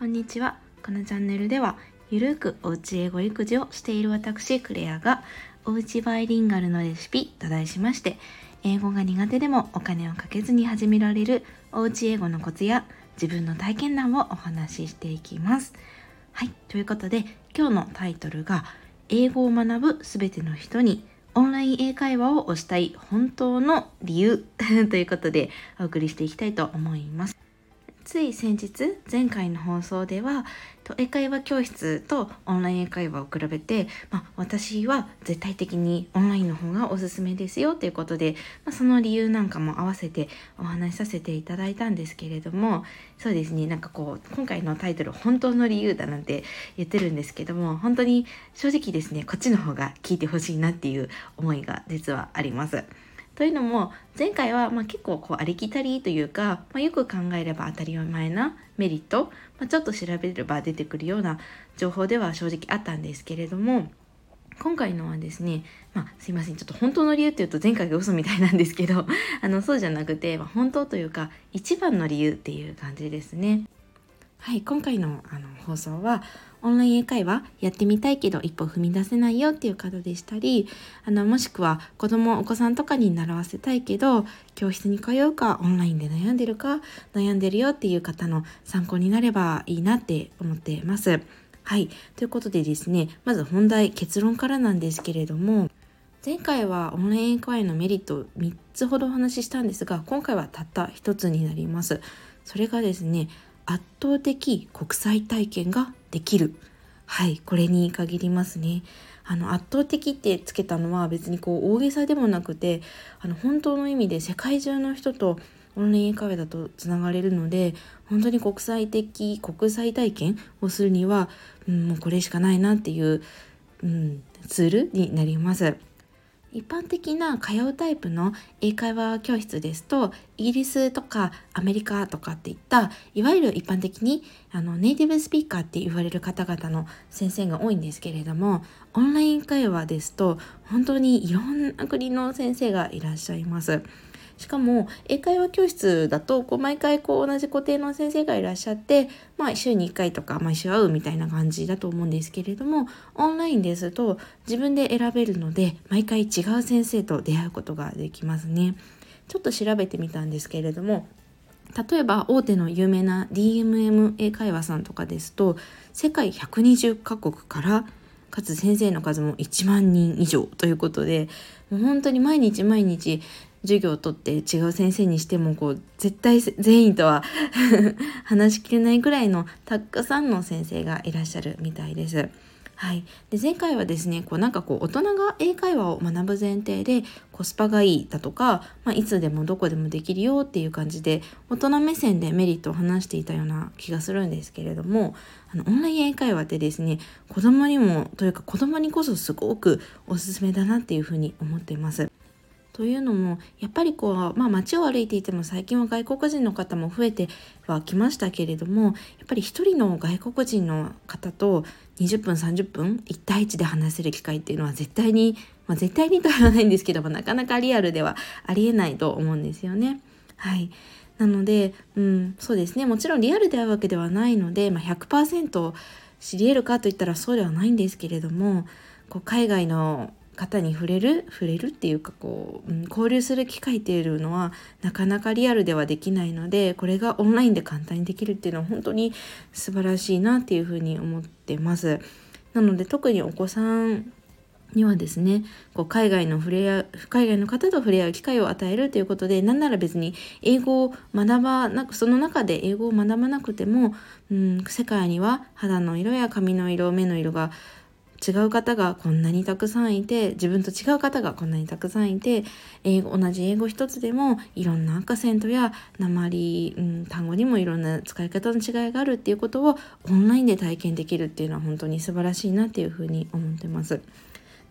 こんにちは。このチャンネルではゆるくおうち英語育児をしている私クレアがおうちバイリンガルのレシピと題しまして英語が苦手でもお金をかけずに始められるおうち英語のコツや自分の体験談をお話ししていきます。はいということで今日のタイトルが英語を学ぶすべての人にオンライン英会話を推したい本当の理由 ということでお送りしていきたいと思います。つい先日前回の放送では英会話教室とオンライン英会話を比べて、まあ、私は絶対的にオンラインの方がおすすめですよということで、まあ、その理由なんかも合わせてお話しさせていただいたんですけれどもそうですねなんかこう今回のタイトル「本当の理由」だなんて言ってるんですけども本当に正直ですねこっちの方が聞いてほしいなっていう思いが実はあります。というのも前回はま結構こうありきたりというか、まあ、よく考えれば当たり前なメリット、まあ、ちょっと調べれば出てくるような情報では正直あったんですけれども今回のはですね、まあ、すいませんちょっと本当の理由っていうと前回が嘘みたいなんですけどあのそうじゃなくて、まあ、本当というか一番の理由っていう感じですね。はい、今回のあの放送はオンライン英会話やってみたいけど一歩踏み出せないよっていう方でしたりあのもしくは子供お子さんとかに習わせたいけど教室に通うかオンラインで悩んでるか悩んでるよっていう方の参考になればいいなって思ってます。はい、ということでですねまず本題結論からなんですけれども前回はオンライン英会話のメリット3つほどお話ししたんですが今回はたった1つになります。それがですね圧倒的国際体験ができるはいこれに限りますねあの圧倒的ってつけたのは別にこう大げさでもなくてあの本当の意味で世界中の人とオンライン英会話だとつながれるので本当に国際的国際体験をするには、うん、もうこれしかないなっていう、うん、ツールになります。一般的な通うタイプの英会話教室ですとイギリスとかアメリカとかっていったいわゆる一般的にあのネイティブスピーカーって言われる方々の先生が多いんですけれどもオンライン会話ですと本当にいろんな国の先生がいらっしゃいます。しかも英会話教室だとこう毎回こう同じ固定の先生がいらっしゃって、まあ、週に1回とか毎週会うみたいな感じだと思うんですけれどもオンラインですと自分で選べるので毎回違う先生と出会うことができますね。ちょっと調べてみたんですけれども例えば大手の有名な DMM 英会話さんとかですと世界120カ国からかつ先生の数も1万人以上ということで本当に毎日毎日授業をとって違う先生にしてもこう絶対全員とは 話しきれないぐらいのたくさんの先生がいらっしゃるみたいです。はい、で前回はですねこうなんかこう大人が英会話を学ぶ前提でコスパがいいだとか、まあ、いつでもどこでもできるよっていう感じで大人目線でメリットを話していたような気がするんですけれどもあのオンライン英会話ってですね子供にもというか子供にこそすごくおすすめだなっていうふうに思っています。というのもやっぱりこう、まあ、街を歩いていても最近は外国人の方も増えてはきましたけれどもやっぱり一人の外国人の方と20分30分1対1で話せる機会っていうのは絶対に、まあ、絶対にとは言わないんですけどもなかなかリアルではありえないと思うんですよね。はいなので、うん、そうですねもちろんリアルで会うわけではないので、まあ、100%知り得るかといったらそうではないんですけれどもこう海外の方に触れる触れるっていうかこう、うん、交流する機会っていうのはなかなかリアルではできないのでこれがオンラインで簡単にできるっていうのは本当に素晴らしいなっていうふうに思ってます。なので特にお子さんにはですねこう海外の触れ合海外の方と触れ合う機会を与えるということで何なら別に英語を学ばなくその中で英語を学ばなくても、うん、世界には肌の色や髪の色目の色が違う方がこんなにたくさんいて自分と違う方がこんなにたくさんいて英語同じ英語一つでもいろんなアクセントや鉛、うん、単語にもいろんな使い方の違いがあるっていうことをオンラインで体験できるっていうのは本当に素晴らしいなっていうふうに思ってます。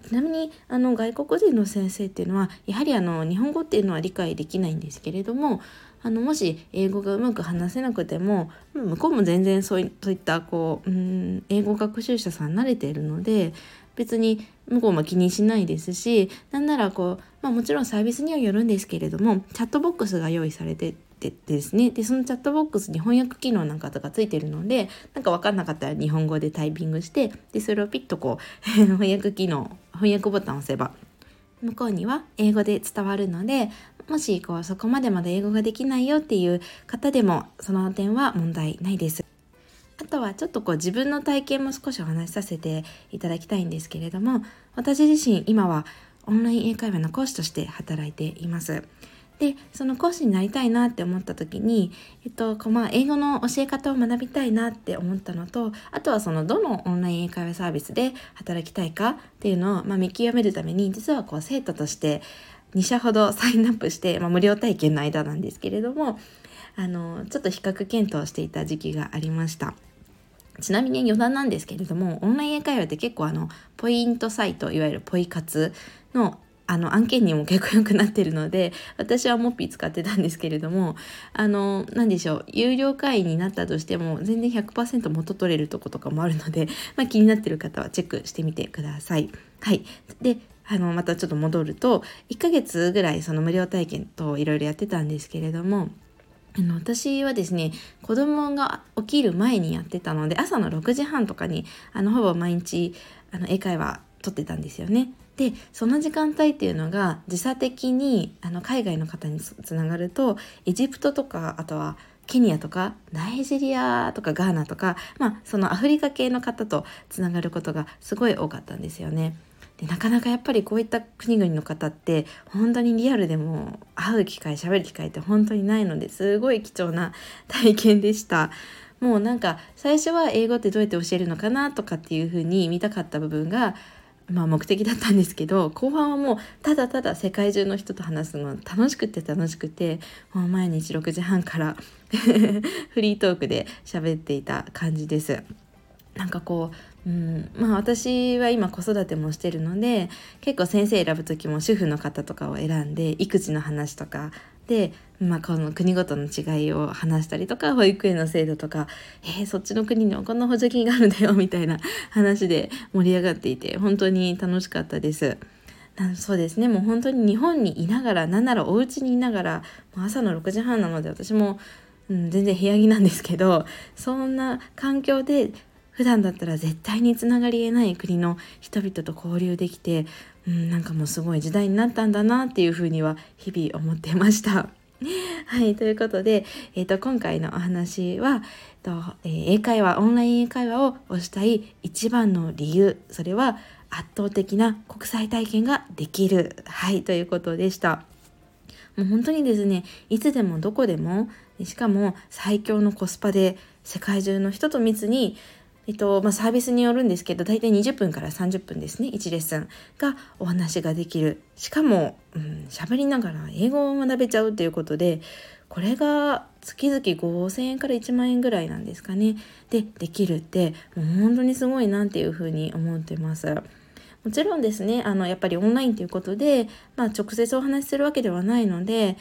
ちなみにあの外国人の先生っていうのはやはりあの日本語っていうのは理解できないんですけれどもあのもし英語がうまく話せなくても向こうも全然そういったこううん英語学習者さん慣れているので別に向こうも気にしないですしなんならこう、まあ、もちろんサービスにはよるんですけれどもチャットボックスが用意されてってですねでそのチャットボックスに翻訳機能なんかとかついてるのでなんか分かんなかったら日本語でタイピングしてでそれをピッとこう 翻訳機能翻訳ボタンを押せば向こうには英語で伝わるのでもしこうそこまでまだ英語ができないよっていう方でもその点は問題ないです。あとはちょっとこう自分の体験も少しお話しさせていただきたいんですけれども私自身今はオンライン英会話の講師として働いています。でその講師になりたいなって思った時に、えっとこまあ、英語の教え方を学びたいなって思ったのとあとはそのどのオンライン英会話サービスで働きたいかっていうのを、まあ、見極めるために実はこう生徒として2社ほどサインアップして、まあ、無料体験の間なんですけれどもあのちょっと比較検討していた時期がありました。ちなみに余談なんですけれどもオンライン英会話って結構あのポイントサイトいわゆるポイ活のあの案件にも結構良くなってるので私はモッピー使ってたんですけれどもあの何でしょう有料会員になったとしても全然100%元取れるとことかもあるので、まあ、気になってる方はチェックしてみてください。はい、であのまたちょっと戻ると1ヶ月ぐらいその無料体験といろいろやってたんですけれどもあの私はですね子供が起きる前にやってたので朝の6時半とかにあのほぼ毎日あの英会話撮ってたんですよね。でその時間帯っていうのが時差的にあの海外の方につながるとエジプトとかあとはケニアとかナイジェリアとかガーナとか、まあ、そのアフリカ系の方とつながることがすごい多かったんですよね。でなかなかやっぱりこういった国々の方って本当にリアルでも会う機会喋る機会って本当にないのですごい貴重な 体験でした。もうなんか最初は英語ってどうやって教えるのかなとかっていう風に見たかった部分がまあ、目的だったんですけど後半はもうただただ世界中の人と話すの楽しくて楽しくてもう毎日6時半から フリートークで喋っていた感じです。なんかこう、うん。まあ、私は今子育てもしてるので結構先生選ぶ時も主婦の方とかを選んで育児の話とか。で、まあ、この国ごとの違いを話したりとか保育園の制度とかえー、そっちの国にはこんな補助金があるんだよみたいな話で盛り上がっていて本当に楽しかったです。そうですね。もう本当に日本にいながらなんならお家にいながら朝の6時半なので私も、うん、全然部屋着なんですけどそんな環境で普段だったら絶対につながりえない国の人々と交流できて、うん、なんかもうすごい時代になったんだなっていうふうには日々思ってました。はい、ということで、えーと、今回のお話は、とえー、英会話オンライン英会話を推したい一番の理由それは圧倒的な国際体験ができるはいということでしたもう本当にですねいつでもどこでもしかも最強のコスパで世界中の人と密にえっとまあ、サービスによるんですけど大体20分から30分ですね1レッスンがお話ができるしかも喋、うん、りながら英語を学べちゃうということでこれが月々5,000円から1万円ぐらいなんですかねでできるってもう本当にすごいなっていうふうに思ってます。もちろんですねあのやっぱりオンラインということで、まあ、直接お話しするわけではないので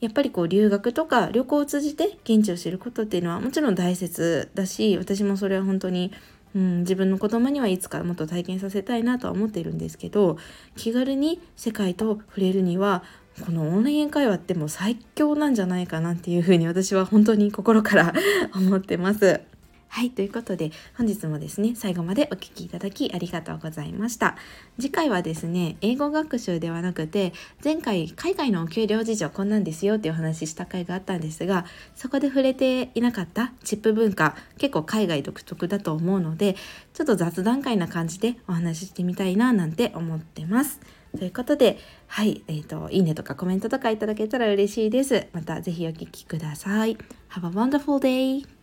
やっぱりこう留学とか旅行を通じて現地を知ることっていうのはもちろん大切だし私もそれは本当に、うん、自分の子供にはいつかもっと体験させたいなとは思っているんですけど気軽に世界と触れるにはこのオンライン会話ってもう最強なんじゃないかなっていうふうに私は本当に心から 思ってます。はい、ということで本日もですね、最後までお聴きいただきありがとうございました。次回はですね、英語学習ではなくて、前回海外のお給料事情こんなんですよっていうお話しした回があったんですが、そこで触れていなかったチップ文化、結構海外独特だと思うので、ちょっと雑談会な感じでお話ししてみたいななんて思ってます。ということで、はい、えっ、ー、と、いいねとかコメントとかいただけたら嬉しいです。またぜひお聴きください。Have a wonderful day!